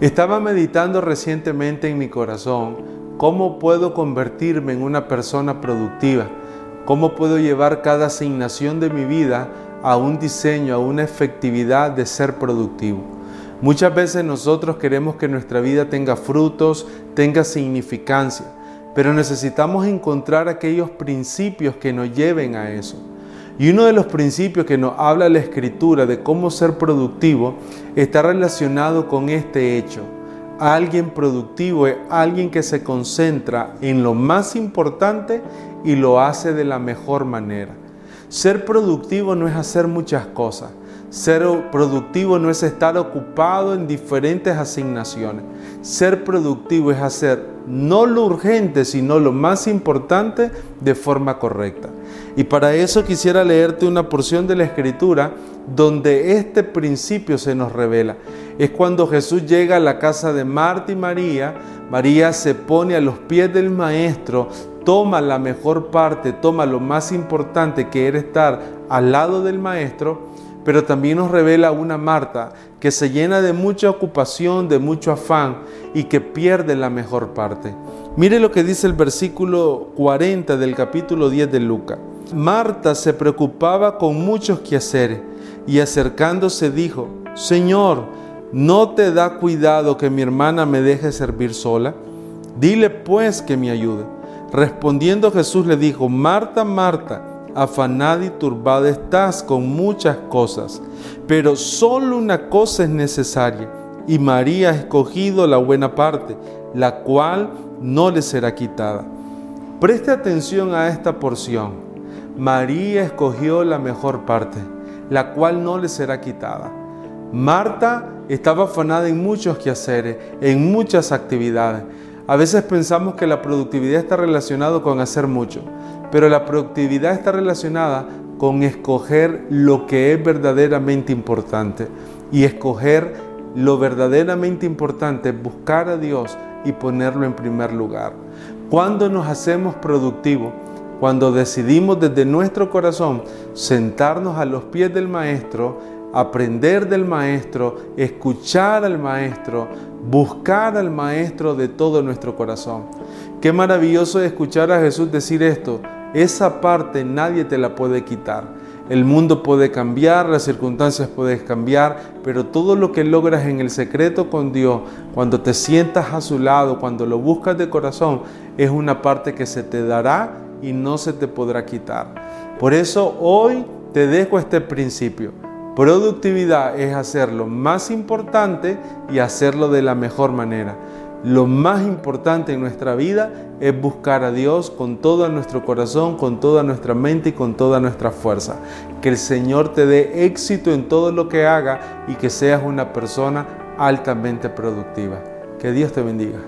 Estaba meditando recientemente en mi corazón cómo puedo convertirme en una persona productiva, cómo puedo llevar cada asignación de mi vida a un diseño, a una efectividad de ser productivo. Muchas veces nosotros queremos que nuestra vida tenga frutos, tenga significancia, pero necesitamos encontrar aquellos principios que nos lleven a eso. Y uno de los principios que nos habla la escritura de cómo ser productivo está relacionado con este hecho. Alguien productivo es alguien que se concentra en lo más importante y lo hace de la mejor manera. Ser productivo no es hacer muchas cosas. Ser productivo no es estar ocupado en diferentes asignaciones. Ser productivo es hacer no lo urgente, sino lo más importante de forma correcta. Y para eso quisiera leerte una porción de la escritura donde este principio se nos revela. Es cuando Jesús llega a la casa de Marta y María, María se pone a los pies del maestro, toma la mejor parte, toma lo más importante que era estar al lado del maestro pero también nos revela una Marta que se llena de mucha ocupación, de mucho afán y que pierde la mejor parte. Mire lo que dice el versículo 40 del capítulo 10 de Lucas. Marta se preocupaba con muchos quehaceres y acercándose dijo, Señor, ¿no te da cuidado que mi hermana me deje servir sola? Dile pues que me ayude. Respondiendo Jesús le dijo, Marta, Marta, afanada y turbada estás con muchas cosas, pero solo una cosa es necesaria, y María ha escogido la buena parte, la cual no le será quitada. Preste atención a esta porción. María escogió la mejor parte, la cual no le será quitada. Marta estaba afanada en muchos quehaceres, en muchas actividades. A veces pensamos que la productividad está relacionada con hacer mucho, pero la productividad está relacionada con escoger lo que es verdaderamente importante. Y escoger lo verdaderamente importante, buscar a Dios y ponerlo en primer lugar. Cuando nos hacemos productivos, cuando decidimos desde nuestro corazón sentarnos a los pies del Maestro, aprender del Maestro, escuchar al Maestro, buscar al Maestro de todo nuestro corazón. Qué maravilloso es escuchar a Jesús decir esto. Esa parte nadie te la puede quitar. El mundo puede cambiar, las circunstancias pueden cambiar, pero todo lo que logras en el secreto con Dios, cuando te sientas a su lado, cuando lo buscas de corazón, es una parte que se te dará y no se te podrá quitar. Por eso hoy te dejo este principio. Productividad es hacer lo más importante y hacerlo de la mejor manera. Lo más importante en nuestra vida es buscar a Dios con todo nuestro corazón, con toda nuestra mente y con toda nuestra fuerza. Que el Señor te dé éxito en todo lo que haga y que seas una persona altamente productiva. Que Dios te bendiga.